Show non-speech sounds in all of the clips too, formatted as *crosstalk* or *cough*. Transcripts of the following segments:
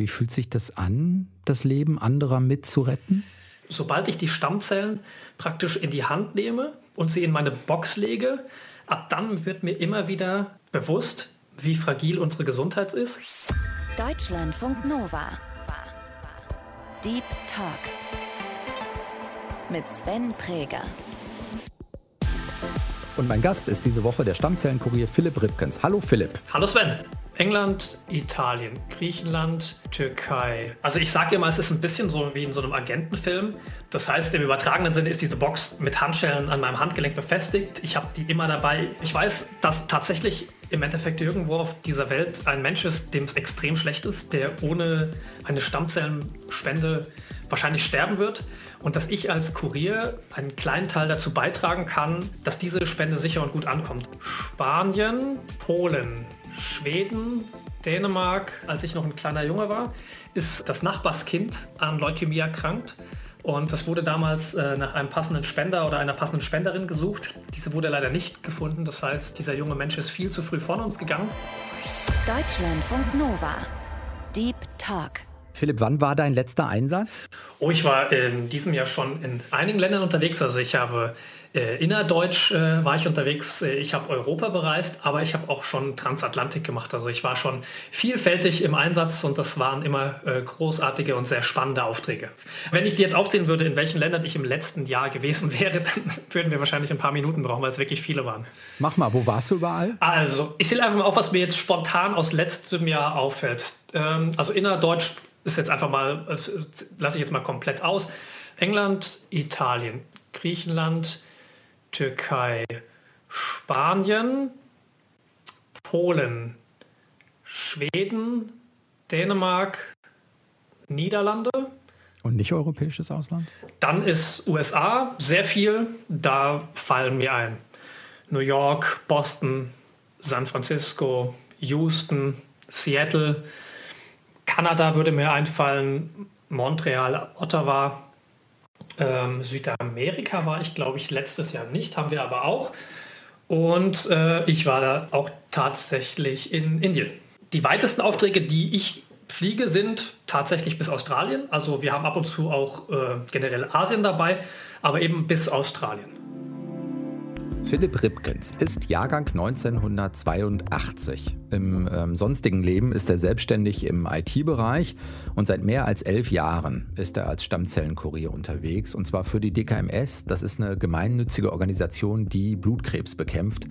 Wie fühlt sich das an, das Leben anderer mitzuretten? Sobald ich die Stammzellen praktisch in die Hand nehme und sie in meine Box lege, ab dann wird mir immer wieder bewusst, wie fragil unsere Gesundheit ist. Deutschlandfunk Nova. Deep Talk mit Sven Präger. Und mein Gast ist diese Woche der Stammzellenkurier Philipp Ripkens. Hallo Philipp. Hallo Sven. England, Italien, Griechenland, Türkei. Also ich sage immer, es ist ein bisschen so wie in so einem Agentenfilm. Das heißt, im übertragenen Sinne ist diese Box mit Handschellen an meinem Handgelenk befestigt. Ich habe die immer dabei. Ich weiß, dass tatsächlich im Endeffekt irgendwo auf dieser Welt ein Mensch ist, dem es extrem schlecht ist, der ohne eine Stammzellenspende wahrscheinlich sterben wird und dass ich als Kurier einen kleinen Teil dazu beitragen kann, dass diese Spende sicher und gut ankommt. Spanien, Polen, Schweden, Dänemark, als ich noch ein kleiner Junge war, ist das Nachbarskind an Leukämie erkrankt. Und das wurde damals äh, nach einem passenden Spender oder einer passenden Spenderin gesucht. Diese wurde leider nicht gefunden. Das heißt, dieser junge Mensch ist viel zu früh von uns gegangen. Deutschlandfunk Nova. Deep Talk. Philipp, wann war dein letzter Einsatz? Oh, ich war in diesem Jahr schon in einigen Ländern unterwegs. Also ich habe äh, innerdeutsch äh, war ich unterwegs, äh, ich habe Europa bereist, aber ich habe auch schon Transatlantik gemacht. Also ich war schon vielfältig im Einsatz und das waren immer äh, großartige und sehr spannende Aufträge. Wenn ich dir jetzt aufzählen würde, in welchen Ländern ich im letzten Jahr gewesen *laughs* wäre, dann würden wir wahrscheinlich ein paar Minuten brauchen, weil es wirklich viele waren. Mach mal, wo warst du überall? Also, ich zähle einfach mal auf, was mir jetzt spontan aus letztem Jahr auffällt. Ähm, also innerdeutsch ist jetzt einfach mal, äh, lasse ich jetzt mal komplett aus. England, Italien, Griechenland, Türkei, Spanien, Polen, Schweden, Dänemark, Niederlande. Und nicht europäisches Ausland? Dann ist USA sehr viel. Da fallen mir ein New York, Boston, San Francisco, Houston, Seattle. Kanada würde mir einfallen, Montreal, Ottawa, ähm, Südamerika war ich, glaube ich, letztes Jahr nicht, haben wir aber auch. Und äh, ich war da auch tatsächlich in Indien. Die weitesten Aufträge, die ich fliege, sind tatsächlich bis Australien. Also wir haben ab und zu auch äh, generell Asien dabei, aber eben bis Australien. Philipp Ripkens ist Jahrgang 1982. Im ähm, sonstigen Leben ist er selbstständig im IT-Bereich und seit mehr als elf Jahren ist er als Stammzellenkurier unterwegs und zwar für die DKMS. Das ist eine gemeinnützige Organisation, die Blutkrebs bekämpft.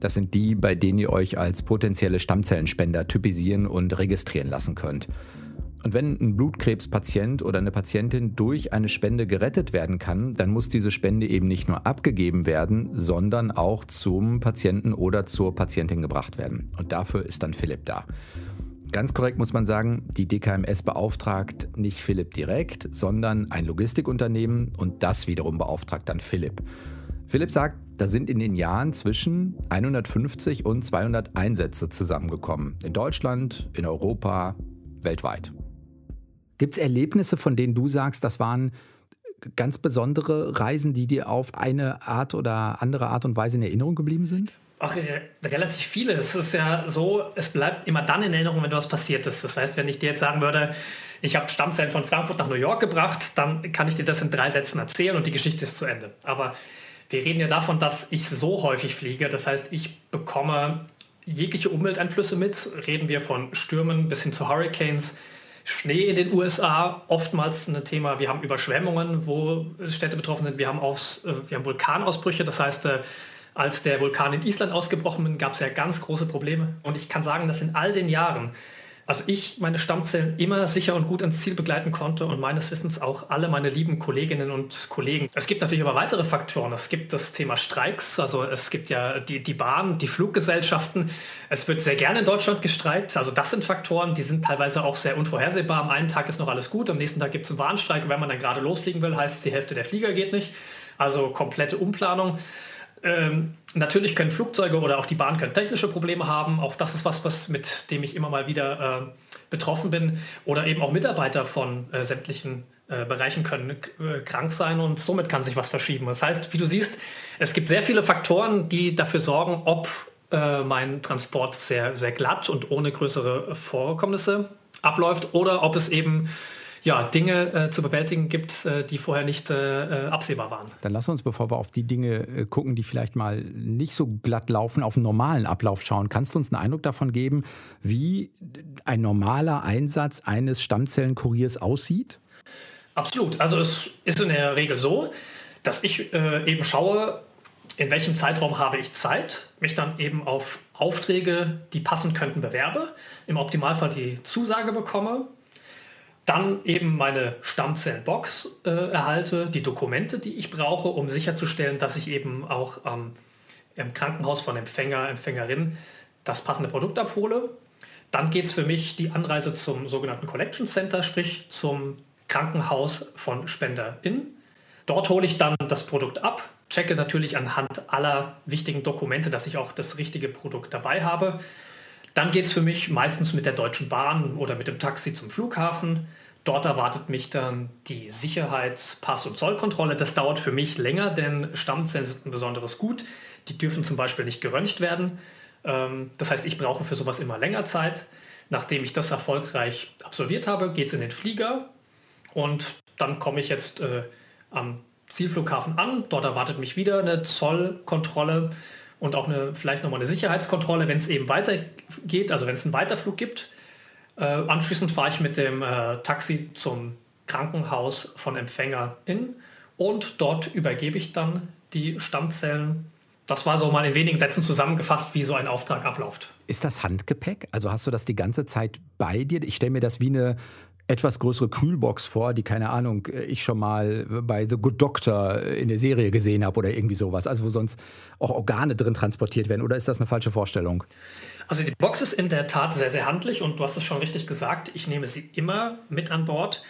Das sind die, bei denen ihr euch als potenzielle Stammzellenspender typisieren und registrieren lassen könnt. Und wenn ein Blutkrebspatient oder eine Patientin durch eine Spende gerettet werden kann, dann muss diese Spende eben nicht nur abgegeben werden, sondern auch zum Patienten oder zur Patientin gebracht werden. Und dafür ist dann Philipp da. Ganz korrekt muss man sagen, die DKMS beauftragt nicht Philipp direkt, sondern ein Logistikunternehmen und das wiederum beauftragt dann Philipp. Philipp sagt, da sind in den Jahren zwischen 150 und 200 Einsätze zusammengekommen. In Deutschland, in Europa, weltweit. Gibt es Erlebnisse, von denen du sagst, das waren ganz besondere Reisen, die dir auf eine Art oder andere Art und Weise in Erinnerung geblieben sind? Ach, relativ viele. Es ist ja so, es bleibt immer dann in Erinnerung, wenn was passiert ist. Das heißt, wenn ich dir jetzt sagen würde, ich habe Stammzellen von Frankfurt nach New York gebracht, dann kann ich dir das in drei Sätzen erzählen und die Geschichte ist zu Ende. Aber wir reden ja davon, dass ich so häufig fliege. Das heißt, ich bekomme jegliche Umwelteinflüsse mit. Reden wir von Stürmen bis hin zu Hurricanes, Schnee in den USA, oftmals ein Thema. Wir haben Überschwemmungen, wo Städte betroffen sind. Wir haben, aufs, äh, wir haben Vulkanausbrüche. Das heißt, äh, als der Vulkan in Island ausgebrochen ist, gab es ja ganz große Probleme. Und ich kann sagen, dass in all den Jahren also ich meine Stammzellen immer sicher und gut ans Ziel begleiten konnte und meines Wissens auch alle meine lieben Kolleginnen und Kollegen. Es gibt natürlich aber weitere Faktoren. Es gibt das Thema Streiks, also es gibt ja die, die Bahn, die Fluggesellschaften. Es wird sehr gerne in Deutschland gestreikt. Also das sind Faktoren, die sind teilweise auch sehr unvorhersehbar. Am einen Tag ist noch alles gut, am nächsten Tag gibt es einen Warnstreik. Wenn man dann gerade losfliegen will, heißt es, die Hälfte der Flieger geht nicht. Also komplette Umplanung. Ähm, natürlich können Flugzeuge oder auch die Bahn können technische Probleme haben. Auch das ist was, was mit dem ich immer mal wieder äh, betroffen bin. Oder eben auch Mitarbeiter von äh, sämtlichen äh, Bereichen können äh, krank sein und somit kann sich was verschieben. Das heißt, wie du siehst, es gibt sehr viele Faktoren, die dafür sorgen, ob äh, mein Transport sehr, sehr glatt und ohne größere Vorkommnisse abläuft oder ob es eben ja, Dinge äh, zu bewältigen gibt, äh, die vorher nicht äh, äh absehbar waren. Dann lass uns, bevor wir auf die Dinge äh, gucken, die vielleicht mal nicht so glatt laufen, auf einen normalen Ablauf schauen. Kannst du uns einen Eindruck davon geben, wie ein normaler Einsatz eines Stammzellenkuriers aussieht? Absolut. Also es ist in der Regel so, dass ich äh, eben schaue, in welchem Zeitraum habe ich Zeit, mich dann eben auf Aufträge, die passen könnten, bewerbe, im Optimalfall die Zusage bekomme dann eben meine Stammzellenbox äh, erhalte, die Dokumente, die ich brauche, um sicherzustellen, dass ich eben auch ähm, im Krankenhaus von Empfänger, Empfängerin das passende Produkt abhole. Dann geht es für mich die Anreise zum sogenannten Collection Center, sprich zum Krankenhaus von SpenderIn. Dort hole ich dann das Produkt ab, checke natürlich anhand aller wichtigen Dokumente, dass ich auch das richtige Produkt dabei habe dann geht es für mich meistens mit der Deutschen Bahn oder mit dem Taxi zum Flughafen. Dort erwartet mich dann die Sicherheitspass- und Zollkontrolle. Das dauert für mich länger, denn Stammzellen sind ein besonderes Gut. Die dürfen zum Beispiel nicht geröntgt werden. Ähm, das heißt, ich brauche für sowas immer länger Zeit. Nachdem ich das erfolgreich absolviert habe, geht es in den Flieger und dann komme ich jetzt äh, am Zielflughafen an. Dort erwartet mich wieder eine Zollkontrolle und auch eine, vielleicht nochmal eine Sicherheitskontrolle, wenn es eben weitergeht, also wenn es einen Weiterflug gibt. Äh, anschließend fahre ich mit dem äh, Taxi zum Krankenhaus von EmpfängerInnen und dort übergebe ich dann die Stammzellen. Das war so mal in wenigen Sätzen zusammengefasst, wie so ein Auftrag abläuft. Ist das Handgepäck? Also hast du das die ganze Zeit bei dir? Ich stelle mir das wie eine etwas größere Kühlbox vor, die, keine Ahnung, ich schon mal bei The Good Doctor in der Serie gesehen habe oder irgendwie sowas. Also wo sonst auch Organe drin transportiert werden. Oder ist das eine falsche Vorstellung? Also die Box ist in der Tat sehr, sehr handlich und du hast es schon richtig gesagt. Ich nehme sie immer mit an Bord.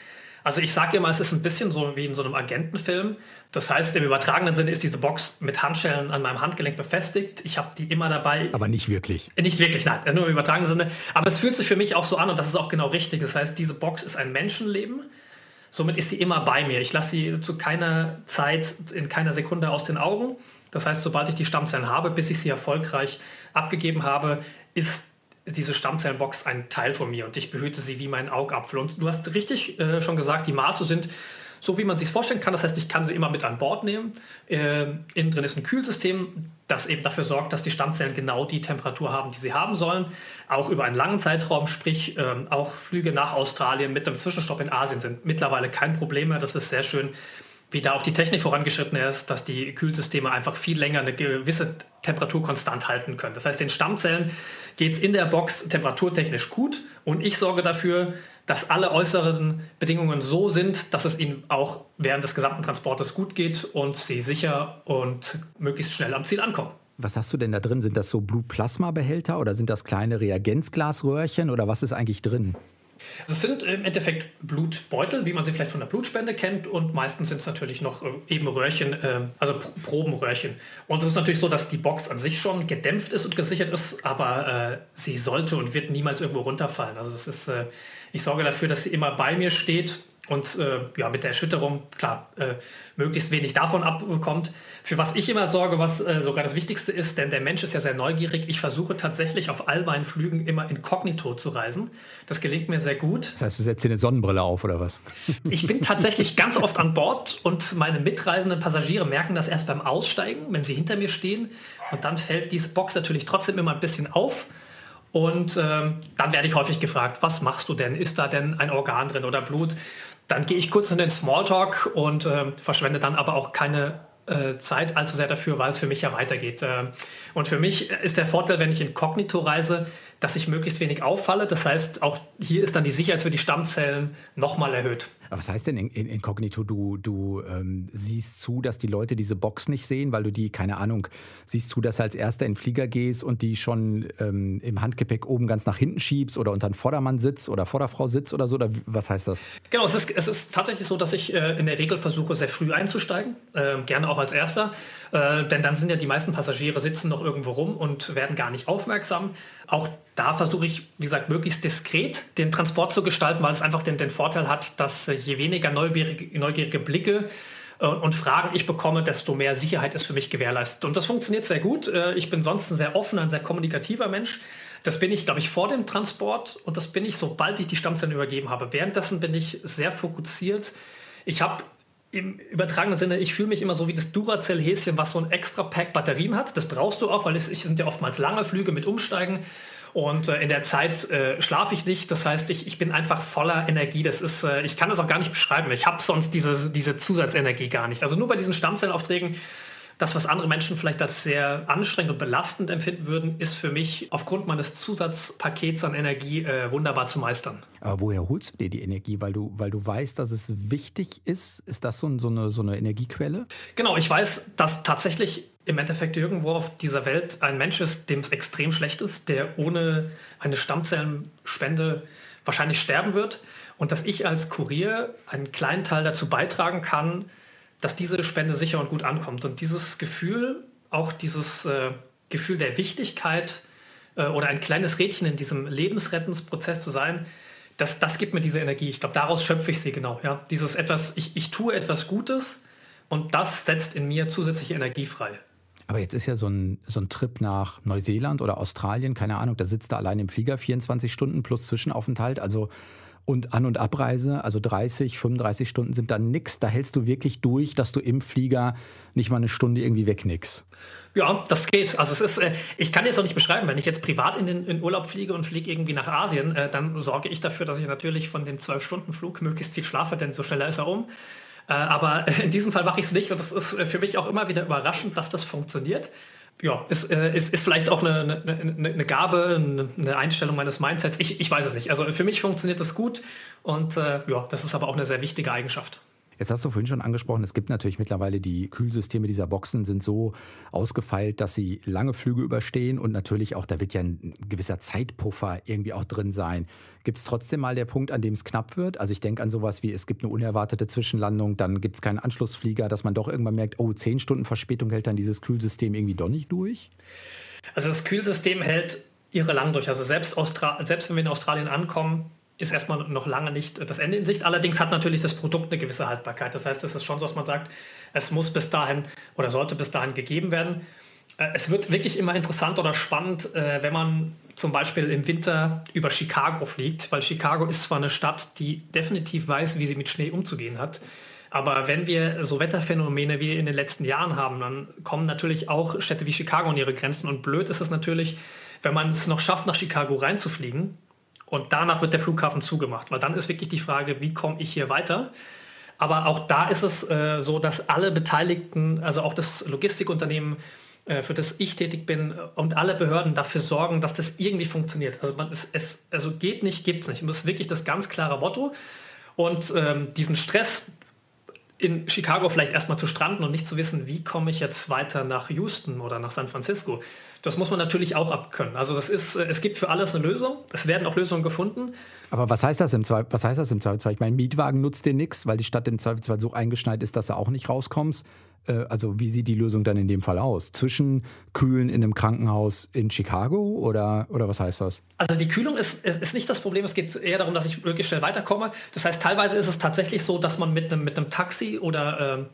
Also ich sage immer, es ist ein bisschen so wie in so einem Agentenfilm. Das heißt, im übertragenen Sinne ist diese Box mit Handschellen an meinem Handgelenk befestigt. Ich habe die immer dabei. Aber nicht wirklich. Nicht wirklich, nein. Nur im übertragenen Sinne. Aber es fühlt sich für mich auch so an und das ist auch genau richtig. Das heißt, diese Box ist ein Menschenleben. Somit ist sie immer bei mir. Ich lasse sie zu keiner Zeit, in keiner Sekunde aus den Augen. Das heißt, sobald ich die Stammzellen habe, bis ich sie erfolgreich abgegeben habe, ist diese Stammzellenbox ein Teil von mir und ich behüte sie wie mein Augapfel. Und du hast richtig äh, schon gesagt, die Maße sind so, wie man sich vorstellen kann. Das heißt, ich kann sie immer mit an Bord nehmen. Äh, innen drin ist ein Kühlsystem, das eben dafür sorgt, dass die Stammzellen genau die Temperatur haben, die sie haben sollen. Auch über einen langen Zeitraum, sprich äh, auch Flüge nach Australien mit einem Zwischenstopp in Asien sind mittlerweile kein Problem mehr. Das ist sehr schön wie da auch die Technik vorangeschritten ist, dass die Kühlsysteme einfach viel länger eine gewisse Temperatur konstant halten können. Das heißt, den Stammzellen geht es in der Box temperaturtechnisch gut und ich sorge dafür, dass alle äußeren Bedingungen so sind, dass es ihnen auch während des gesamten Transportes gut geht und sie sicher und möglichst schnell am Ziel ankommen. Was hast du denn da drin? Sind das so Blutplasma-Behälter oder sind das kleine Reagenzglasröhrchen oder was ist eigentlich drin? Es sind im Endeffekt Blutbeutel, wie man sie vielleicht von der Blutspende kennt und meistens sind es natürlich noch äh, eben Röhrchen, äh, also Probenröhrchen. Und es ist natürlich so, dass die Box an sich schon gedämpft ist und gesichert ist, aber äh, sie sollte und wird niemals irgendwo runterfallen. Also es ist, äh, ich sorge dafür, dass sie immer bei mir steht und äh, ja, mit der Erschütterung, klar, äh, möglichst wenig davon abbekommt. Für was ich immer sorge, was äh, sogar das Wichtigste ist, denn der Mensch ist ja sehr neugierig. Ich versuche tatsächlich auf all meinen Flügen immer inkognito zu reisen. Das gelingt mir sehr gut. Das heißt, du setzt dir eine Sonnenbrille auf oder was? Ich bin tatsächlich *laughs* ganz oft an Bord und meine mitreisenden Passagiere merken das erst beim Aussteigen, wenn sie hinter mir stehen. Und dann fällt diese Box natürlich trotzdem immer ein bisschen auf. Und ähm, dann werde ich häufig gefragt, was machst du denn? Ist da denn ein Organ drin oder Blut? Dann gehe ich kurz in den Smalltalk und äh, verschwende dann aber auch keine äh, Zeit allzu sehr dafür, weil es für mich ja weitergeht. Äh, und für mich ist der Vorteil, wenn ich inkognito reise, dass ich möglichst wenig auffalle. Das heißt, auch hier ist dann die Sicherheit für die Stammzellen nochmal erhöht. Aber was heißt denn in, in, inkognito? Du, du ähm, siehst zu, dass die Leute diese Box nicht sehen, weil du die, keine Ahnung, siehst zu, dass du als Erster in den Flieger gehst und die schon ähm, im Handgepäck oben ganz nach hinten schiebst oder unter den Vordermann sitzt oder Vorderfrau sitzt oder so? Oder was heißt das? Genau, es ist, es ist tatsächlich so, dass ich äh, in der Regel versuche, sehr früh einzusteigen, äh, gerne auch als Erster. Äh, denn dann sind ja die meisten Passagiere sitzen noch irgendwo rum und werden gar nicht aufmerksam. Auch da versuche ich, wie gesagt, möglichst diskret den Transport zu gestalten, weil es einfach den, den Vorteil hat, dass äh, je weniger neugierige, neugierige Blicke äh, und Fragen ich bekomme, desto mehr Sicherheit ist für mich gewährleistet. Und das funktioniert sehr gut. Äh, ich bin sonst ein sehr offener, ein sehr kommunikativer Mensch. Das bin ich, glaube ich, vor dem Transport und das bin ich, sobald ich die Stammzellen übergeben habe. Währenddessen bin ich sehr fokussiert. Ich habe im übertragenen Sinne, ich fühle mich immer so wie das Duracell-Häschen, was so ein extra Pack Batterien hat. Das brauchst du auch, weil es, sind ja oftmals lange Flüge mit Umsteigen. Und äh, in der Zeit äh, schlafe ich nicht. Das heißt, ich, ich bin einfach voller Energie. Das ist, äh, ich kann das auch gar nicht beschreiben. Ich habe sonst diese, diese Zusatzenergie gar nicht. Also nur bei diesen Stammzellaufträgen das, was andere Menschen vielleicht als sehr anstrengend und belastend empfinden würden, ist für mich aufgrund meines Zusatzpakets an Energie äh, wunderbar zu meistern. Aber woher holst du dir die Energie? Weil du, weil du weißt, dass es wichtig ist? Ist das so, so, eine, so eine Energiequelle? Genau, ich weiß, dass tatsächlich im Endeffekt irgendwo auf dieser Welt ein Mensch ist, dem es extrem schlecht ist, der ohne eine Stammzellenspende wahrscheinlich sterben wird und dass ich als Kurier einen kleinen Teil dazu beitragen kann, dass diese Spende sicher und gut ankommt. Und dieses Gefühl, auch dieses äh, Gefühl der Wichtigkeit äh, oder ein kleines Rädchen in diesem Lebensrettungsprozess zu sein, das, das gibt mir diese Energie. Ich glaube, daraus schöpfe ich sie genau. Ja? Dieses etwas, ich, ich tue etwas Gutes und das setzt in mir zusätzliche Energie frei. Aber jetzt ist ja so ein, so ein Trip nach Neuseeland oder Australien, keine Ahnung, da sitzt er allein im Flieger 24 Stunden plus Zwischenaufenthalt. Also und An- und Abreise, also 30, 35 Stunden sind dann nix. Da hältst du wirklich durch, dass du im Flieger nicht mal eine Stunde irgendwie wegnickst. Ja, das geht. Also es ist, äh, ich kann jetzt auch nicht beschreiben, wenn ich jetzt privat in den in Urlaub fliege und fliege irgendwie nach Asien, äh, dann sorge ich dafür, dass ich natürlich von dem 12-Stunden-Flug möglichst viel schlafe, denn so schneller ist er um. Äh, aber *laughs* in diesem Fall mache ich es nicht und das ist für mich auch immer wieder überraschend, dass das funktioniert ja, ist, äh, ist, ist vielleicht auch eine, eine, eine Gabe, eine Einstellung meines Mindsets. Ich, ich weiß es nicht. Also für mich funktioniert das gut und äh, ja, das ist aber auch eine sehr wichtige Eigenschaft. Jetzt hast du vorhin schon angesprochen, es gibt natürlich mittlerweile die Kühlsysteme dieser Boxen sind so ausgefeilt, dass sie lange Flüge überstehen und natürlich auch, da wird ja ein gewisser Zeitpuffer irgendwie auch drin sein. Gibt es trotzdem mal der Punkt, an dem es knapp wird? Also ich denke an sowas wie, es gibt eine unerwartete Zwischenlandung, dann gibt es keinen Anschlussflieger, dass man doch irgendwann merkt, oh, zehn Stunden Verspätung hält dann dieses Kühlsystem irgendwie doch nicht durch? Also das Kühlsystem hält irre lang durch. Also selbst, Austra selbst wenn wir in Australien ankommen, ist erstmal noch lange nicht das Ende in Sicht. Allerdings hat natürlich das Produkt eine gewisse Haltbarkeit. Das heißt, es ist schon so, dass man sagt, es muss bis dahin oder sollte bis dahin gegeben werden. Äh, es wird wirklich immer interessant oder spannend, äh, wenn man zum Beispiel im Winter über Chicago fliegt, weil Chicago ist zwar eine Stadt, die definitiv weiß, wie sie mit Schnee umzugehen hat. Aber wenn wir so Wetterphänomene wie in den letzten Jahren haben, dann kommen natürlich auch Städte wie Chicago an ihre Grenzen. Und blöd ist es natürlich, wenn man es noch schafft, nach Chicago reinzufliegen und danach wird der Flughafen zugemacht, weil dann ist wirklich die Frage, wie komme ich hier weiter? Aber auch da ist es äh, so, dass alle Beteiligten, also auch das Logistikunternehmen, äh, für das ich tätig bin und alle Behörden dafür sorgen, dass das irgendwie funktioniert. Also man ist, es also geht nicht, gibt es nicht. Und das ist wirklich das ganz klare Motto. Und ähm, diesen Stress in Chicago vielleicht erstmal zu stranden und nicht zu wissen, wie komme ich jetzt weiter nach Houston oder nach San Francisco, das muss man natürlich auch abkönnen. Also das ist, äh, es gibt für alles eine Lösung. Es werden auch Lösungen gefunden. Aber was heißt das im Zweifel? Was heißt das im Zweifelsfall? Ich meine, Mietwagen nutzt dir nichts, weil die Stadt im Zweifelsfall so eingeschneit ist, dass du auch nicht rauskommst. Äh, also wie sieht die Lösung dann in dem Fall aus? Zwischen Kühlen in einem Krankenhaus in Chicago oder, oder was heißt das? Also die Kühlung ist, ist, ist nicht das Problem. Es geht eher darum, dass ich möglichst schnell weiterkomme. Das heißt, teilweise ist es tatsächlich so, dass man mit einem, mit einem Taxi oder äh,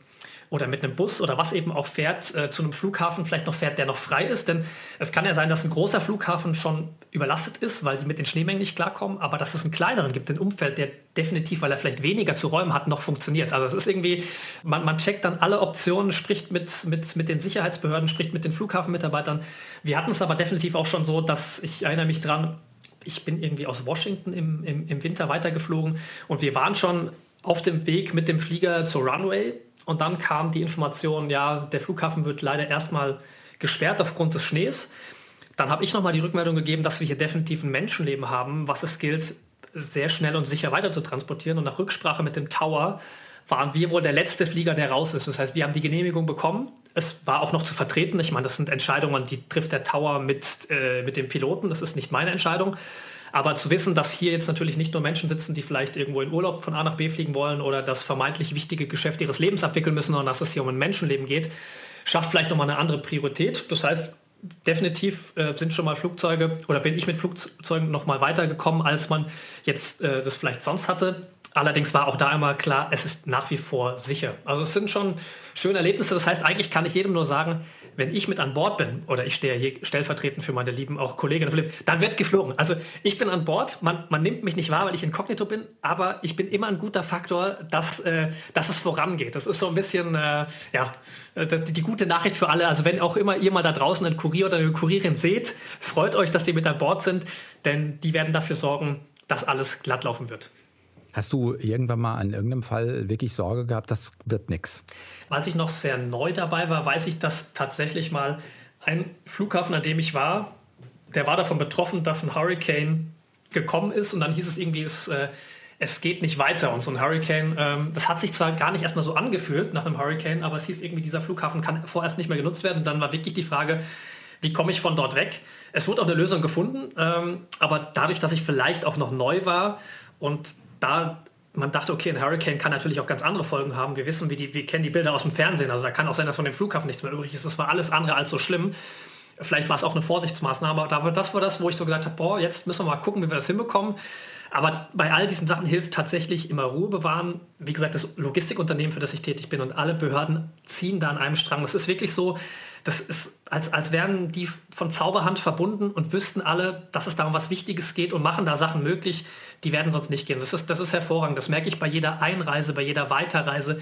oder mit einem Bus oder was eben auch fährt, äh, zu einem Flughafen vielleicht noch fährt, der noch frei ist. Denn es kann ja sein, dass ein großer Flughafen schon überlastet ist, weil die mit den Schneemengen nicht klarkommen, aber dass es einen kleineren gibt, ein Umfeld, der definitiv, weil er vielleicht weniger zu räumen hat, noch funktioniert. Also es ist irgendwie, man, man checkt dann alle Optionen, spricht mit, mit, mit den Sicherheitsbehörden, spricht mit den Flughafenmitarbeitern. Wir hatten es aber definitiv auch schon so, dass ich erinnere mich dran, ich bin irgendwie aus Washington im, im, im Winter weitergeflogen und wir waren schon auf dem Weg mit dem Flieger zur Runway und dann kam die Information, ja, der Flughafen wird leider erstmal gesperrt aufgrund des Schnees. Dann habe ich nochmal die Rückmeldung gegeben, dass wir hier definitiv ein Menschenleben haben, was es gilt, sehr schnell und sicher weiter zu transportieren. Und nach Rücksprache mit dem Tower waren wir wohl der letzte Flieger, der raus ist. Das heißt, wir haben die Genehmigung bekommen. Es war auch noch zu vertreten. Ich meine, das sind Entscheidungen, die trifft der Tower mit, äh, mit dem Piloten. Das ist nicht meine Entscheidung. Aber zu wissen, dass hier jetzt natürlich nicht nur Menschen sitzen, die vielleicht irgendwo in Urlaub von A nach B fliegen wollen oder das vermeintlich wichtige Geschäft ihres Lebens abwickeln müssen, sondern dass es hier um ein Menschenleben geht, schafft vielleicht nochmal eine andere Priorität. Das heißt, definitiv äh, sind schon mal Flugzeuge oder bin ich mit Flugzeugen noch mal weitergekommen, als man jetzt äh, das vielleicht sonst hatte. Allerdings war auch da immer klar, es ist nach wie vor sicher. Also es sind schon schöne Erlebnisse. Das heißt, eigentlich kann ich jedem nur sagen, wenn ich mit an Bord bin, oder ich stehe hier stellvertretend für meine lieben auch Kolleginnen, Philipp, dann wird geflogen. Also ich bin an Bord, man, man nimmt mich nicht wahr, weil ich inkognito bin, aber ich bin immer ein guter Faktor, dass, äh, dass es vorangeht. Das ist so ein bisschen, äh, ja, das, die, die gute Nachricht für alle. Also wenn auch immer ihr mal da draußen einen Kurier oder eine Kurierin seht, freut euch, dass die mit an Bord sind, denn die werden dafür sorgen, dass alles glatt laufen wird. Hast du irgendwann mal an irgendeinem Fall wirklich Sorge gehabt, das wird nichts? Als ich noch sehr neu dabei war, weiß ich, dass tatsächlich mal ein Flughafen, an dem ich war, der war davon betroffen, dass ein Hurricane gekommen ist und dann hieß es irgendwie, es, äh, es geht nicht weiter. Und so ein Hurricane, ähm, das hat sich zwar gar nicht erstmal so angefühlt nach einem Hurricane, aber es hieß irgendwie, dieser Flughafen kann vorerst nicht mehr genutzt werden. Und dann war wirklich die Frage, wie komme ich von dort weg? Es wurde auch eine Lösung gefunden, ähm, aber dadurch, dass ich vielleicht auch noch neu war und da man dachte, okay, ein Hurricane kann natürlich auch ganz andere Folgen haben. Wir wissen, wie die, wir kennen die Bilder aus dem Fernsehen. Also da kann auch sein, dass von dem Flughafen nichts mehr übrig ist. Das war alles andere als so schlimm. Vielleicht war es auch eine Vorsichtsmaßnahme, aber das war das, wo ich so gesagt habe, boah, jetzt müssen wir mal gucken, wie wir das hinbekommen. Aber bei all diesen Sachen hilft tatsächlich immer Ruhe bewahren. Wie gesagt, das Logistikunternehmen, für das ich tätig bin und alle Behörden ziehen da an einem Strang. Das ist wirklich so, das ist, als, als wären die von Zauberhand verbunden und wüssten alle, dass es da um was Wichtiges geht und machen da Sachen möglich, die werden sonst nicht gehen. Das ist, das ist hervorragend. Das merke ich bei jeder Einreise, bei jeder Weiterreise.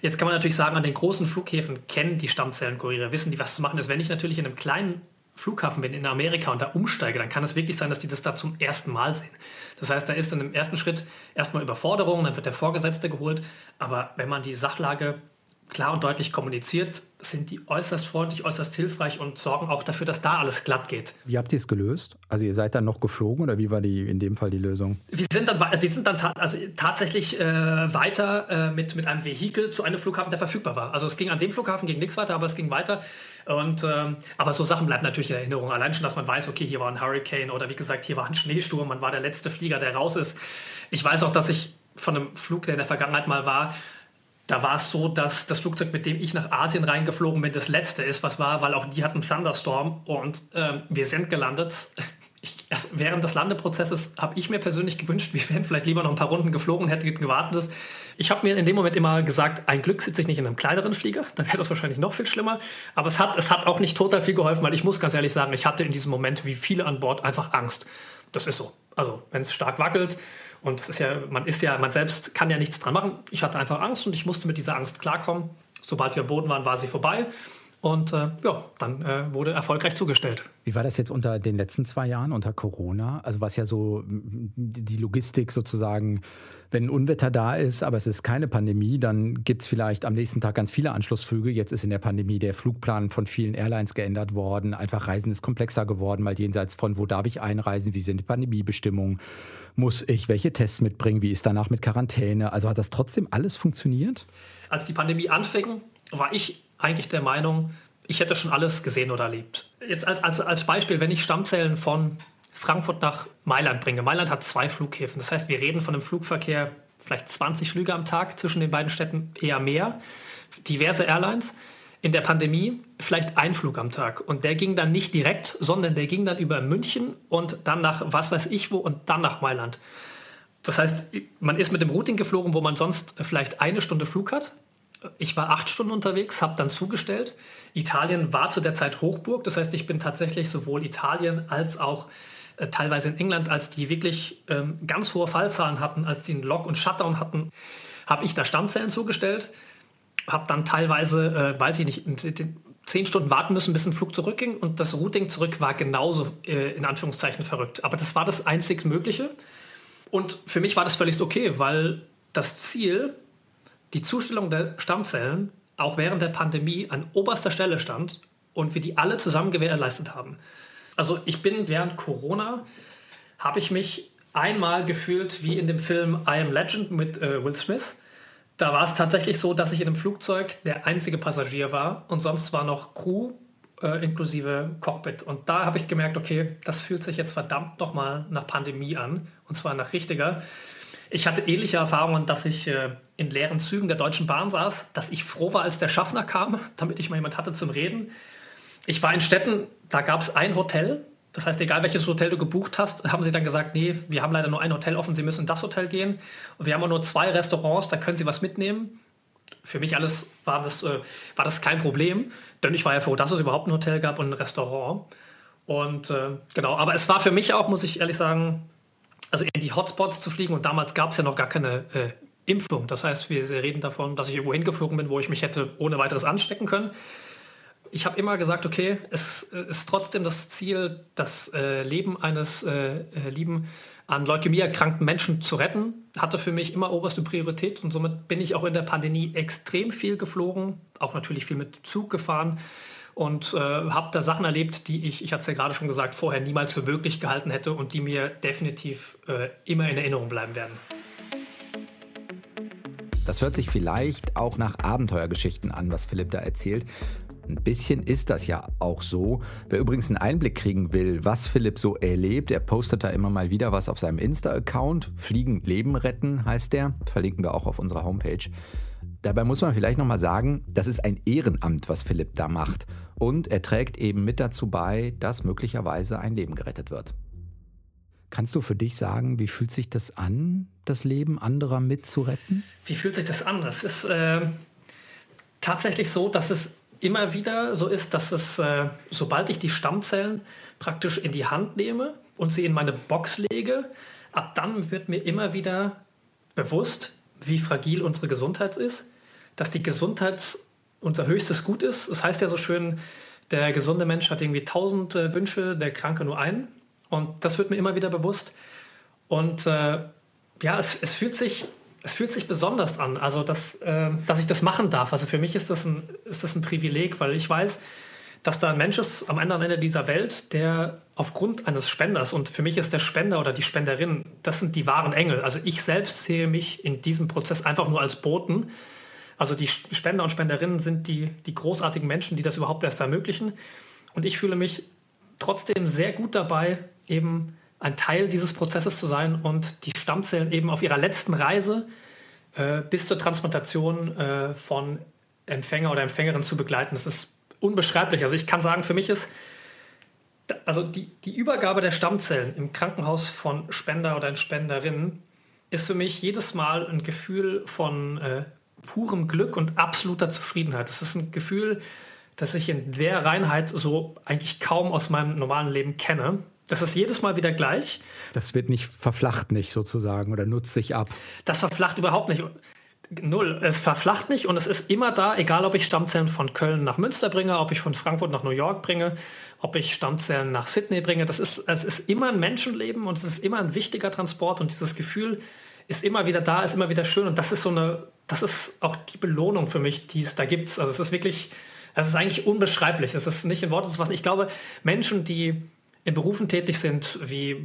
Jetzt kann man natürlich sagen, an den großen Flughäfen kennen die Stammzellenkuriere, wissen die, was zu machen ist. Wenn ich natürlich in einem kleinen Flughafen bin in Amerika und da umsteige, dann kann es wirklich sein, dass die das da zum ersten Mal sehen. Das heißt, da ist dann im ersten Schritt erstmal Überforderung, dann wird der Vorgesetzte geholt. Aber wenn man die Sachlage klar und deutlich kommuniziert, sind die äußerst freundlich, äußerst hilfreich und sorgen auch dafür, dass da alles glatt geht. Wie habt ihr es gelöst? Also ihr seid dann noch geflogen oder wie war die in dem Fall die Lösung? Wir sind dann, wir sind dann ta also tatsächlich äh, weiter äh, mit, mit einem Vehikel zu einem Flughafen, der verfügbar war. Also es ging an dem Flughafen, ging nichts weiter, aber es ging weiter. Und, ähm, aber so Sachen bleiben natürlich in Erinnerung. Allein schon, dass man weiß, okay, hier war ein Hurricane oder wie gesagt, hier war ein Schneesturm, man war der letzte Flieger, der raus ist. Ich weiß auch, dass ich von einem Flug, der in der Vergangenheit mal war, da war es so, dass das Flugzeug, mit dem ich nach Asien reingeflogen bin, das letzte ist, was war, weil auch die hatten Thunderstorm und ähm, wir sind gelandet. *laughs* Ich, also während des Landeprozesses habe ich mir persönlich gewünscht, wir wären vielleicht lieber noch ein paar Runden geflogen, hätte gewartet. Ich habe mir in dem Moment immer gesagt, ein Glück sitze ich nicht in einem kleineren Flieger, dann wäre das wahrscheinlich noch viel schlimmer. Aber es hat, es hat auch nicht total viel geholfen, weil ich muss ganz ehrlich sagen, ich hatte in diesem Moment, wie viele an Bord, einfach Angst. Das ist so. Also wenn es stark wackelt, und es ist ja, man ist ja, man selbst kann ja nichts dran machen. Ich hatte einfach Angst und ich musste mit dieser Angst klarkommen. Sobald wir am Boden waren, war sie vorbei. Und äh, ja, dann äh, wurde erfolgreich zugestellt. Wie war das jetzt unter den letzten zwei Jahren, unter Corona? Also was ja so die Logistik sozusagen, wenn ein Unwetter da ist, aber es ist keine Pandemie, dann gibt es vielleicht am nächsten Tag ganz viele Anschlussflüge. Jetzt ist in der Pandemie der Flugplan von vielen Airlines geändert worden. Einfach Reisen ist komplexer geworden, weil jenseits von, wo darf ich einreisen, wie sind die Pandemiebestimmungen, muss ich welche Tests mitbringen, wie ist danach mit Quarantäne? Also hat das trotzdem alles funktioniert? Als die Pandemie anfing, war ich eigentlich der Meinung, ich hätte schon alles gesehen oder erlebt. Jetzt als, als, als Beispiel, wenn ich Stammzellen von Frankfurt nach Mailand bringe. Mailand hat zwei Flughäfen. Das heißt, wir reden von einem Flugverkehr, vielleicht 20 Flüge am Tag zwischen den beiden Städten, eher mehr. Diverse Airlines. In der Pandemie vielleicht ein Flug am Tag. Und der ging dann nicht direkt, sondern der ging dann über München und dann nach was weiß ich wo und dann nach Mailand. Das heißt, man ist mit dem Routing geflogen, wo man sonst vielleicht eine Stunde Flug hat ich war acht Stunden unterwegs, habe dann zugestellt. Italien war zu der Zeit Hochburg, das heißt, ich bin tatsächlich sowohl Italien als auch äh, teilweise in England, als die wirklich ähm, ganz hohe Fallzahlen hatten, als die einen Lock- und Shutdown hatten, habe ich da Stammzellen zugestellt, habe dann teilweise, äh, weiß ich nicht, zehn Stunden warten müssen, bis ein Flug zurückging und das Routing zurück war genauso äh, in Anführungszeichen verrückt. Aber das war das einzig Mögliche und für mich war das völlig okay, weil das Ziel die Zustellung der Stammzellen auch während der Pandemie an oberster Stelle stand und wir die alle zusammen gewährleistet haben. Also ich bin während Corona, habe ich mich einmal gefühlt wie in dem Film I Am Legend mit äh, Will Smith. Da war es tatsächlich so, dass ich in einem Flugzeug der einzige Passagier war und sonst war noch Crew äh, inklusive Cockpit. Und da habe ich gemerkt, okay, das fühlt sich jetzt verdammt nochmal nach Pandemie an und zwar nach richtiger. Ich hatte ähnliche Erfahrungen, dass ich äh, in leeren Zügen der Deutschen Bahn saß, dass ich froh war, als der Schaffner kam, *laughs* damit ich mal jemand hatte zum Reden. Ich war in Städten, da gab es ein Hotel, Das heißt, egal welches Hotel du gebucht hast, haben sie dann gesagt, nee, wir haben leider nur ein Hotel offen, Sie müssen in das Hotel gehen. Und wir haben auch nur zwei Restaurants, da können Sie was mitnehmen. Für mich alles war das, äh, war das kein Problem, denn ich war ja froh, dass es überhaupt ein Hotel gab und ein Restaurant. Und äh, genau, aber es war für mich auch, muss ich ehrlich sagen, also in die Hotspots zu fliegen. Und damals gab es ja noch gar keine äh, Impfung. Das heißt, wir reden davon, dass ich irgendwo hingeflogen bin, wo ich mich hätte ohne weiteres anstecken können. Ich habe immer gesagt, okay, es ist trotzdem das Ziel, das äh, Leben eines äh, äh, lieben an Leukämie erkrankten Menschen zu retten, hatte für mich immer oberste Priorität. Und somit bin ich auch in der Pandemie extrem viel geflogen, auch natürlich viel mit Zug gefahren und äh, habe da Sachen erlebt, die ich, ich hatte es ja gerade schon gesagt, vorher niemals für möglich gehalten hätte und die mir definitiv äh, immer in Erinnerung bleiben werden. Das hört sich vielleicht auch nach Abenteuergeschichten an, was Philipp da erzählt. Ein bisschen ist das ja auch so. Wer übrigens einen Einblick kriegen will, was Philipp so erlebt, er postet da immer mal wieder was auf seinem Insta-Account. Fliegen Leben retten heißt der. Verlinken wir auch auf unserer Homepage. Dabei muss man vielleicht nochmal sagen, das ist ein Ehrenamt, was Philipp da macht. Und er trägt eben mit dazu bei, dass möglicherweise ein Leben gerettet wird. Kannst du für dich sagen, wie fühlt sich das an, das Leben anderer mitzuretten? Wie fühlt sich das an? Das ist äh, tatsächlich so, dass es immer wieder so ist, dass es, äh, sobald ich die Stammzellen praktisch in die Hand nehme und sie in meine Box lege, ab dann wird mir immer wieder bewusst, wie fragil unsere Gesundheit ist, dass die Gesundheit unser höchstes Gut ist. Das heißt ja so schön, der gesunde Mensch hat irgendwie tausend äh, Wünsche, der Kranke nur einen. Und das wird mir immer wieder bewusst. Und äh, ja, es, es fühlt sich es fühlt sich besonders an, also dass, äh, dass ich das machen darf. Also für mich ist das, ein, ist das ein Privileg, weil ich weiß, dass da ein Mensch ist am anderen Ende dieser Welt, der aufgrund eines Spenders, und für mich ist der Spender oder die Spenderin, das sind die wahren Engel. Also ich selbst sehe mich in diesem Prozess einfach nur als Boten. Also die Spender und Spenderinnen sind die, die großartigen Menschen, die das überhaupt erst ermöglichen. Und ich fühle mich trotzdem sehr gut dabei, eben ein Teil dieses Prozesses zu sein und die Stammzellen eben auf ihrer letzten Reise äh, bis zur Transplantation äh, von Empfänger oder Empfängerin zu begleiten. Das ist unbeschreiblich. Also ich kann sagen, für mich ist also die, die Übergabe der Stammzellen im Krankenhaus von Spender oder Spenderinnen ist für mich jedes Mal ein Gefühl von äh, purem Glück und absoluter Zufriedenheit. Das ist ein Gefühl, das ich in der Reinheit so eigentlich kaum aus meinem normalen Leben kenne. Das ist jedes Mal wieder gleich. Das wird nicht verflacht nicht sozusagen oder nutzt sich ab. Das verflacht überhaupt nicht. Null. Es verflacht nicht und es ist immer da, egal ob ich Stammzellen von Köln nach Münster bringe, ob ich von Frankfurt nach New York bringe, ob ich Stammzellen nach Sydney bringe. Das ist, es ist immer ein Menschenleben und es ist immer ein wichtiger Transport und dieses Gefühl ist immer wieder da, ist immer wieder schön und das ist so eine, das ist auch die Belohnung für mich, die es da gibt. Also es ist wirklich, es ist eigentlich unbeschreiblich. Es ist nicht in Worte zu fassen. Ich glaube, Menschen, die in Berufen tätig sind, wie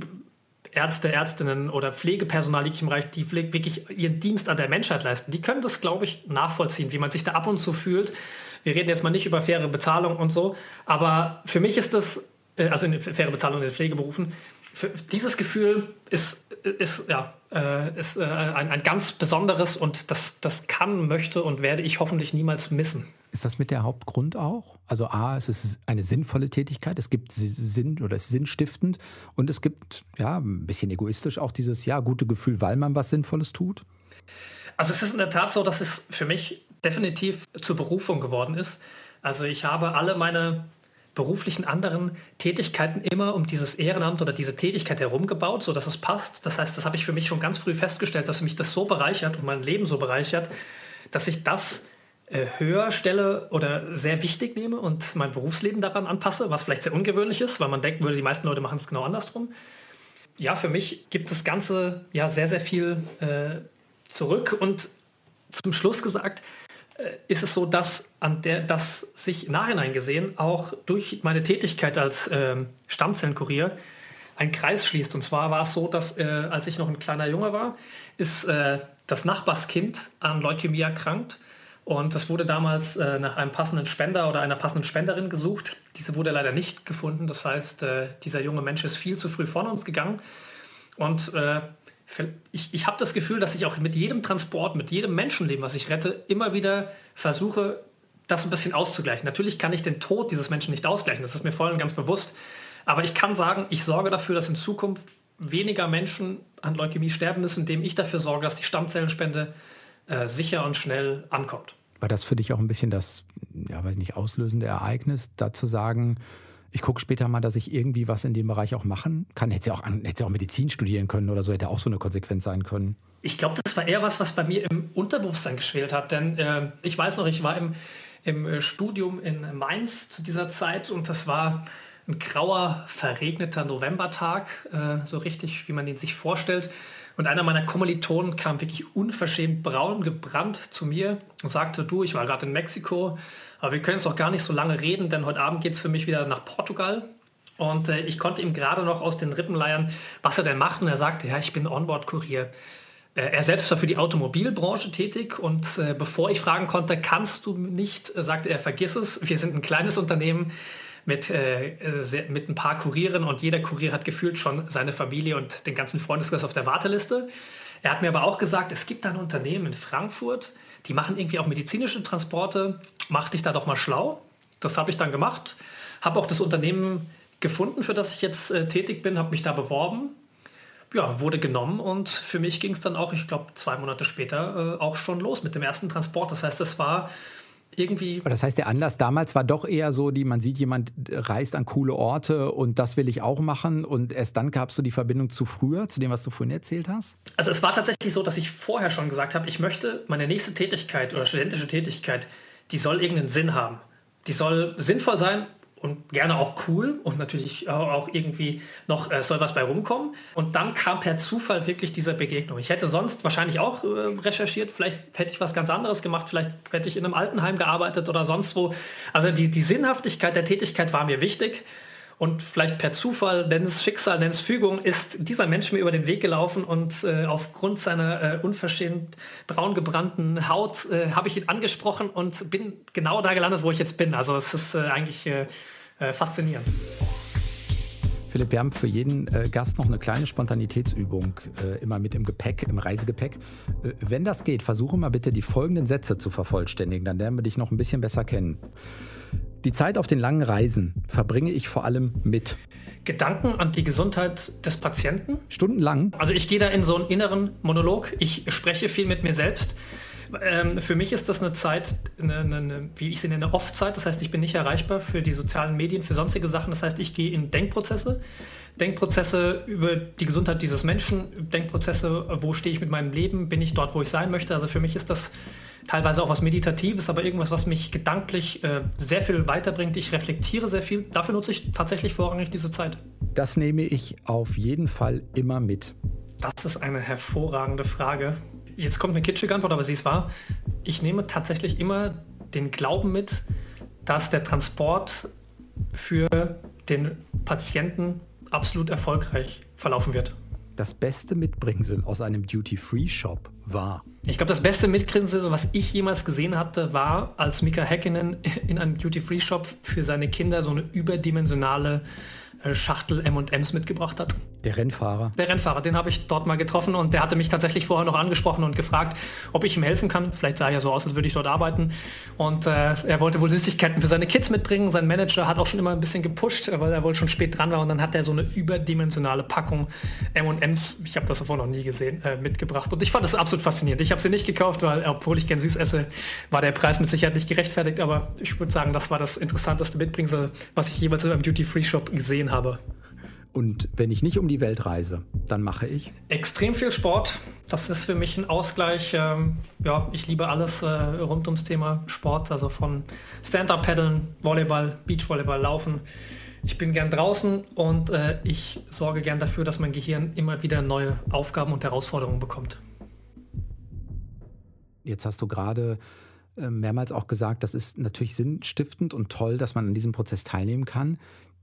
Ärzte, Ärztinnen oder Pflegepersonal im Bereich, die wirklich ihren Dienst an der Menschheit leisten, die können das, glaube ich, nachvollziehen, wie man sich da ab und zu fühlt. Wir reden jetzt mal nicht über faire Bezahlung und so, aber für mich ist das, äh, also eine faire Bezahlung in den Pflegeberufen, dieses Gefühl ist, ist, ja, äh, ist äh, ein, ein ganz besonderes und das, das kann, möchte und werde ich hoffentlich niemals missen. Ist das mit der Hauptgrund auch? Also A, es ist eine sinnvolle Tätigkeit, es gibt Sinn oder es ist sinnstiftend und es gibt ja ein bisschen egoistisch auch dieses ja gute Gefühl, weil man was Sinnvolles tut. Also es ist in der Tat so, dass es für mich definitiv zur Berufung geworden ist. Also ich habe alle meine beruflichen anderen Tätigkeiten immer um dieses Ehrenamt oder diese Tätigkeit herumgebaut, sodass es passt. Das heißt, das habe ich für mich schon ganz früh festgestellt, dass mich das so bereichert und mein Leben so bereichert, dass ich das äh, höher stelle oder sehr wichtig nehme und mein Berufsleben daran anpasse, was vielleicht sehr ungewöhnlich ist, weil man denken würde, die meisten Leute machen es genau andersrum. Ja, für mich gibt das Ganze ja sehr, sehr viel äh, zurück und zum Schluss gesagt, ist es so, dass an der, dass sich nachhinein gesehen auch durch meine Tätigkeit als äh, Stammzellenkurier ein Kreis schließt. Und zwar war es so, dass äh, als ich noch ein kleiner Junge war, ist äh, das Nachbarskind an Leukämie erkrankt und es wurde damals äh, nach einem passenden Spender oder einer passenden Spenderin gesucht. Diese wurde leider nicht gefunden. Das heißt, äh, dieser junge Mensch ist viel zu früh von uns gegangen. Und äh, ich, ich habe das Gefühl, dass ich auch mit jedem Transport, mit jedem Menschenleben, was ich rette, immer wieder versuche, das ein bisschen auszugleichen. Natürlich kann ich den Tod dieses Menschen nicht ausgleichen, das ist mir voll und ganz bewusst. Aber ich kann sagen, ich sorge dafür, dass in Zukunft weniger Menschen an Leukämie sterben müssen, indem ich dafür sorge, dass die Stammzellenspende äh, sicher und schnell ankommt. War das für dich auch ein bisschen das, ja, weiß nicht, auslösende Ereignis, da zu sagen, ich gucke später mal, dass ich irgendwie was in dem Bereich auch machen kann? Hätte sie auch, hätte auch Medizin studieren können oder so, hätte auch so eine Konsequenz sein können. Ich glaube, das war eher was, was bei mir im Unterbewusstsein geschwelt hat. Denn äh, ich weiß noch, ich war im, im äh, Studium in Mainz zu dieser Zeit und das war ein grauer, verregneter Novembertag, äh, so richtig, wie man ihn sich vorstellt. Und einer meiner Kommilitonen kam wirklich unverschämt braun gebrannt zu mir und sagte, du, ich war gerade in Mexiko, aber wir können es auch gar nicht so lange reden, denn heute Abend geht es für mich wieder nach Portugal. Und äh, ich konnte ihm gerade noch aus den Rippen leiern, was er denn macht. Und er sagte, ja, ich bin Onboard-Kurier. Äh, er selbst war für die Automobilbranche tätig und äh, bevor ich fragen konnte, kannst du nicht, äh, sagte er, vergiss es. Wir sind ein kleines Unternehmen mit, äh, sehr, mit ein paar Kurieren und jeder Kurier hat gefühlt schon seine Familie und den ganzen Freundeskreis auf der Warteliste. Er hat mir aber auch gesagt, es gibt ein Unternehmen in Frankfurt, die machen irgendwie auch medizinische Transporte. Mach dich da doch mal schlau. Das habe ich dann gemacht. Habe auch das Unternehmen gefunden, für das ich jetzt äh, tätig bin, habe mich da beworben. Ja, wurde genommen und für mich ging es dann auch, ich glaube, zwei Monate später äh, auch schon los mit dem ersten Transport. Das heißt, es war irgendwie. Aber das heißt, der Anlass damals war doch eher so, die man sieht, jemand reist an coole Orte und das will ich auch machen und erst dann gab es so die Verbindung zu früher, zu dem, was du vorhin erzählt hast? Also es war tatsächlich so, dass ich vorher schon gesagt habe, ich möchte meine nächste Tätigkeit oder studentische Tätigkeit, die soll irgendeinen Sinn haben. Die soll sinnvoll sein und gerne auch cool und natürlich auch irgendwie noch äh, soll was bei rumkommen. Und dann kam per Zufall wirklich diese Begegnung. Ich hätte sonst wahrscheinlich auch äh, recherchiert, vielleicht hätte ich was ganz anderes gemacht, vielleicht hätte ich in einem Altenheim gearbeitet oder sonst wo. Also die, die Sinnhaftigkeit der Tätigkeit war mir wichtig. Und vielleicht per Zufall, nenn es Schicksal, nenn es Fügung, ist dieser Mensch mir über den Weg gelaufen und äh, aufgrund seiner äh, unverschämt braun gebrannten Haut äh, habe ich ihn angesprochen und bin genau da gelandet, wo ich jetzt bin. Also es ist äh, eigentlich äh, äh, faszinierend. Philipp, wir haben für jeden äh, Gast noch eine kleine Spontanitätsübung äh, immer mit im Gepäck, im Reisegepäck. Äh, wenn das geht, versuche mal bitte die folgenden Sätze zu vervollständigen, dann lernen wir dich noch ein bisschen besser kennen. Die Zeit auf den langen Reisen verbringe ich vor allem mit Gedanken an die Gesundheit des Patienten. Stundenlang? Also ich gehe da in so einen inneren Monolog. Ich spreche viel mit mir selbst. Ähm, für mich ist das eine Zeit, eine, eine, wie ich sie nenne, Off-Zeit. Das heißt, ich bin nicht erreichbar für die sozialen Medien, für sonstige Sachen. Das heißt, ich gehe in Denkprozesse. Denkprozesse über die Gesundheit dieses Menschen, Denkprozesse, wo stehe ich mit meinem Leben, bin ich dort, wo ich sein möchte. Also für mich ist das teilweise auch was Meditatives, aber irgendwas, was mich gedanklich äh, sehr viel weiterbringt. Ich reflektiere sehr viel. Dafür nutze ich tatsächlich vorrangig diese Zeit. Das nehme ich auf jeden Fall immer mit. Das ist eine hervorragende Frage. Jetzt kommt eine kitschige Antwort, aber sie ist wahr. Ich nehme tatsächlich immer den Glauben mit, dass der Transport für den Patienten absolut erfolgreich verlaufen wird das beste Mitbringsel aus einem Duty-Free-Shop war? Ich glaube, das beste Mitbringsel, was ich jemals gesehen hatte, war, als Mika Häkkinen in einem Duty-Free-Shop für seine Kinder so eine überdimensionale Schachtel M&Ms mitgebracht hat. Der Rennfahrer? Der Rennfahrer, den habe ich dort mal getroffen und der hatte mich tatsächlich vorher noch angesprochen und gefragt, ob ich ihm helfen kann. Vielleicht sah er ja so aus, als würde ich dort arbeiten. Und äh, er wollte wohl Süßigkeiten für seine Kids mitbringen. Sein Manager hat auch schon immer ein bisschen gepusht, weil er wohl schon spät dran war. Und dann hat er so eine überdimensionale Packung M&Ms, ich habe das davor noch nie gesehen, äh, mitgebracht. Und ich fand das absolut faszinierend. Ich habe sie nicht gekauft, weil obwohl ich gern süß esse, war der Preis mit Sicherheit nicht gerechtfertigt. Aber ich würde sagen, das war das interessanteste Mitbringsel, was ich jemals in einem Duty-Free-Shop gesehen gesehen habe. Und wenn ich nicht um die Welt reise, dann mache ich? Extrem viel Sport. Das ist für mich ein Ausgleich. Ähm, ja, ich liebe alles äh, rund ums Thema Sport, also von Stand-Up-Paddeln, Volleyball, Beachvolleyball, Laufen. Ich bin gern draußen und äh, ich sorge gern dafür, dass mein Gehirn immer wieder neue Aufgaben und Herausforderungen bekommt. Jetzt hast du gerade äh, mehrmals auch gesagt, das ist natürlich sinnstiftend und toll, dass man an diesem Prozess teilnehmen kann.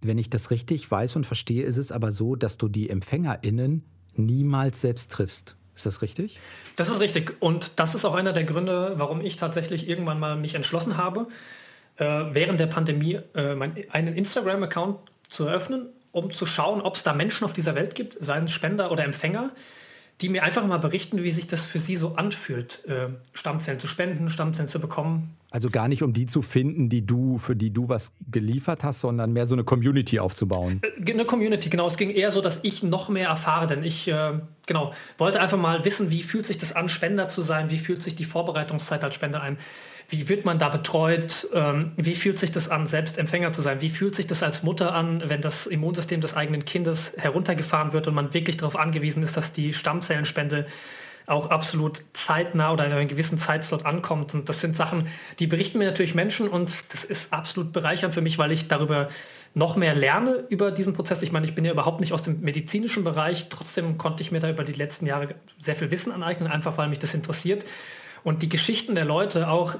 Wenn ich das richtig weiß und verstehe, ist es aber so, dass du die EmpfängerInnen niemals selbst triffst. Ist das richtig? Das ist richtig. Und das ist auch einer der Gründe, warum ich tatsächlich irgendwann mal mich entschlossen habe, äh, während der Pandemie äh, mein, einen Instagram-Account zu eröffnen, um zu schauen, ob es da Menschen auf dieser Welt gibt, seien es Spender oder Empfänger, die mir einfach mal berichten, wie sich das für sie so anfühlt, äh, Stammzellen zu spenden, Stammzellen zu bekommen. Also gar nicht, um die zu finden, die du, für die du was geliefert hast, sondern mehr so eine Community aufzubauen. Äh, eine Community, genau. Es ging eher so, dass ich noch mehr erfahre, denn ich, äh, genau, wollte einfach mal wissen, wie fühlt sich das an, Spender zu sein, wie fühlt sich die Vorbereitungszeit als Spender ein. Wie wird man da betreut? Ähm, wie fühlt sich das an, selbst Empfänger zu sein? Wie fühlt sich das als Mutter an, wenn das Immunsystem des eigenen Kindes heruntergefahren wird und man wirklich darauf angewiesen ist, dass die Stammzellenspende auch absolut zeitnah oder in einem gewissen Zeitslot ankommt. Und das sind Sachen, die berichten mir natürlich Menschen und das ist absolut bereichernd für mich, weil ich darüber noch mehr lerne über diesen Prozess. Ich meine, ich bin ja überhaupt nicht aus dem medizinischen Bereich, trotzdem konnte ich mir da über die letzten Jahre sehr viel Wissen aneignen, einfach weil mich das interessiert. Und die Geschichten der Leute, auch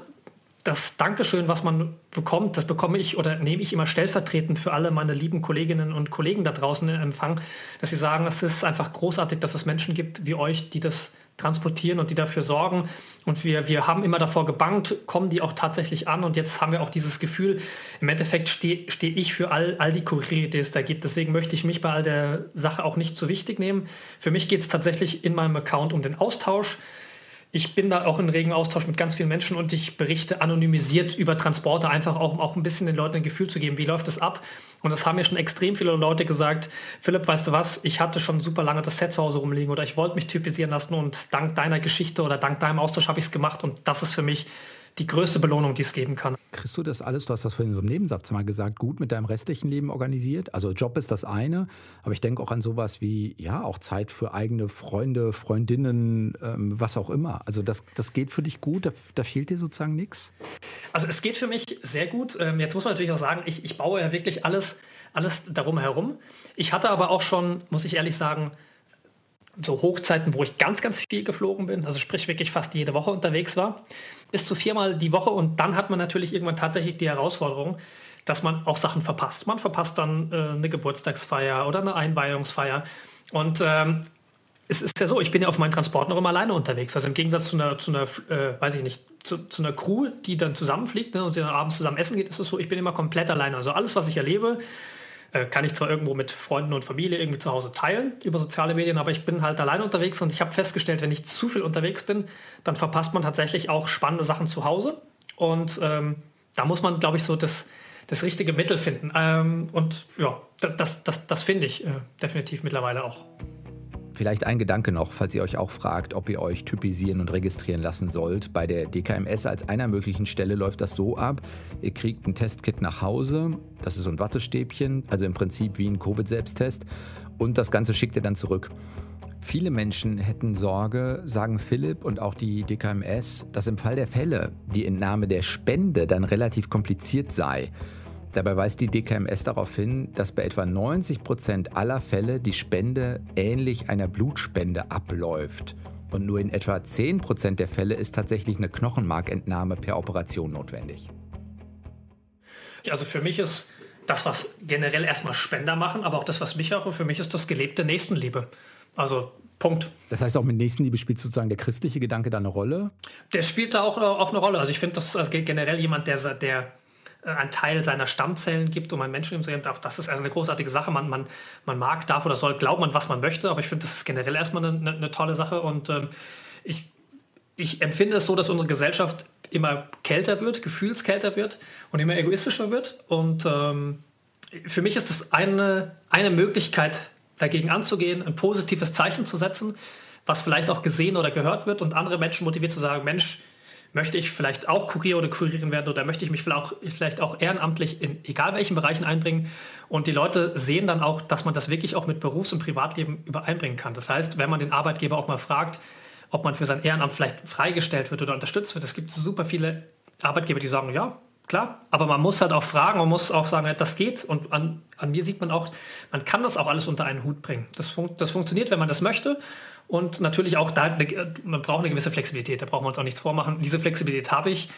das Dankeschön, was man bekommt, das bekomme ich oder nehme ich immer stellvertretend für alle meine lieben Kolleginnen und Kollegen da draußen in Empfang, dass sie sagen, es ist einfach großartig, dass es Menschen gibt wie euch, die das transportieren und die dafür sorgen. Und wir, wir haben immer davor gebankt, kommen die auch tatsächlich an. Und jetzt haben wir auch dieses Gefühl, im Endeffekt stehe steh ich für all, all die Kuriere, die es da gibt. Deswegen möchte ich mich bei all der Sache auch nicht zu wichtig nehmen. Für mich geht es tatsächlich in meinem Account um den Austausch ich bin da auch in regen Austausch mit ganz vielen Menschen und ich berichte anonymisiert über Transporte, einfach auch, um auch ein bisschen den Leuten ein Gefühl zu geben, wie läuft es ab. Und das haben mir schon extrem viele Leute gesagt, Philipp, weißt du was, ich hatte schon super lange das Set zu Hause rumliegen oder ich wollte mich typisieren lassen und dank deiner Geschichte oder dank deinem Austausch habe ich es gemacht und das ist für mich die größte Belohnung, die es geben kann. Kriegst du das alles, du hast das vorhin so im Nebensatz mal gesagt, gut mit deinem restlichen Leben organisiert? Also Job ist das eine, aber ich denke auch an sowas wie, ja, auch Zeit für eigene Freunde, Freundinnen, ähm, was auch immer. Also das, das geht für dich gut, da, da fehlt dir sozusagen nichts? Also es geht für mich sehr gut. Ähm, jetzt muss man natürlich auch sagen, ich, ich baue ja wirklich alles, alles darum herum. Ich hatte aber auch schon, muss ich ehrlich sagen, so Hochzeiten, wo ich ganz, ganz viel geflogen bin, also sprich wirklich fast jede Woche unterwegs war, bis zu viermal die Woche und dann hat man natürlich irgendwann tatsächlich die Herausforderung, dass man auch Sachen verpasst. Man verpasst dann äh, eine Geburtstagsfeier oder eine Einweihungsfeier und ähm, es ist ja so, ich bin ja auf meinen Transporten noch immer alleine unterwegs. Also im Gegensatz zu einer, zu einer äh, weiß ich nicht, zu, zu, einer Crew, die dann zusammenfliegt ne, und sie dann abends zusammen essen geht, ist es so, ich bin immer komplett alleine. Also alles, was ich erlebe, äh, kann ich zwar irgendwo mit Freunden und Familie irgendwie zu Hause teilen über soziale Medien, aber ich bin halt allein unterwegs und ich habe festgestellt, wenn ich zu viel unterwegs bin, dann verpasst man tatsächlich auch spannende Sachen zu Hause. Und ähm, da muss man, glaube ich, so das, das richtige Mittel finden. Ähm, und ja, das, das, das finde ich äh, definitiv mittlerweile auch. Vielleicht ein Gedanke noch, falls ihr euch auch fragt, ob ihr euch typisieren und registrieren lassen sollt. Bei der DKMS als einer möglichen Stelle läuft das so ab, ihr kriegt ein Testkit nach Hause, das ist so ein Wattestäbchen, also im Prinzip wie ein Covid-Selbsttest und das Ganze schickt ihr dann zurück. Viele Menschen hätten Sorge, sagen Philipp und auch die DKMS, dass im Fall der Fälle die Entnahme der Spende dann relativ kompliziert sei. Dabei weist die DKMS darauf hin, dass bei etwa 90 Prozent aller Fälle die Spende ähnlich einer Blutspende abläuft. Und nur in etwa 10 Prozent der Fälle ist tatsächlich eine Knochenmarkentnahme per Operation notwendig. Also für mich ist das, was generell erstmal Spender machen, aber auch das, was mich auch, für mich ist das gelebte Nächstenliebe. Also Punkt. Das heißt, auch mit Nächstenliebe spielt sozusagen der christliche Gedanke da eine Rolle? Der spielt da auch, auch eine Rolle. Also ich finde, das also generell jemand, der, der äh, ein Teil seiner Stammzellen gibt, um ein Menschenleben zu. Auch das ist also eine großartige Sache. Man, man, man mag, darf oder soll glauben, was man möchte, aber ich finde, das ist generell erstmal eine, eine, tolle Sache und ähm, ich, ich empfinde es so, dass unsere Gesellschaft immer kälter wird, gefühlskälter wird und immer egoistischer wird und ähm, für mich ist es eine, eine Möglichkeit, dagegen anzugehen, ein positives Zeichen zu setzen, was vielleicht auch gesehen oder gehört wird und andere Menschen motiviert zu sagen, Mensch, möchte ich vielleicht auch Kurier oder Kurierin werden oder möchte ich mich vielleicht auch, ehrenamtlich in egal welchen Bereichen einbringen. Und die Leute sehen dann auch, dass man das wirklich auch mit Berufs- und Privatleben übereinbringen kann. Das heißt, wenn man den Arbeitgeber auch mal fragt, ob man für sein Ehrenamt vielleicht freigestellt wird oder unterstützt wird, es gibt super viele Arbeitgeber, die sagen, ja, klar, aber man muss halt auch fragen, man muss auch sagen, das geht und an, an mir sieht man auch, man kann das auch alles unter einen Hut bringen. Das, fun das funktioniert, wenn man das möchte und natürlich auch da, man braucht eine gewisse Flexibilität, da brauchen wir uns auch nichts vormachen. Diese Flexibilität habe ich,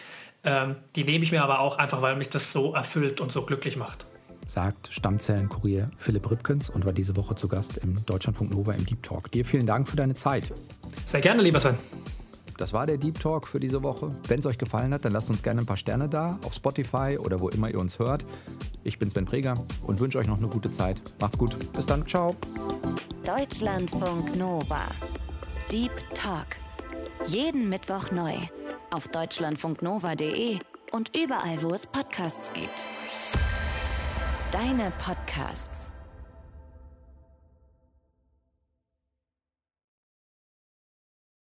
ähm, die nehme ich mir aber auch einfach, weil mich das so erfüllt und so glücklich macht. Sagt Stammzellenkurier Philipp Rübkens und war diese Woche zu Gast im Deutschlandfunk Nova im Deep Talk. Dir vielen Dank für deine Zeit. Sehr gerne, lieber Sven. Das war der Deep Talk für diese Woche. Wenn es euch gefallen hat, dann lasst uns gerne ein paar Sterne da auf Spotify oder wo immer ihr uns hört. Ich bin Sven Preger und wünsche euch noch eine gute Zeit. Macht's gut. Bis dann. Ciao. Deutschlandfunk Nova. Deep Talk. Jeden Mittwoch neu auf deutschlandfunknova.de und überall, wo es Podcasts gibt. Deine Podcasts.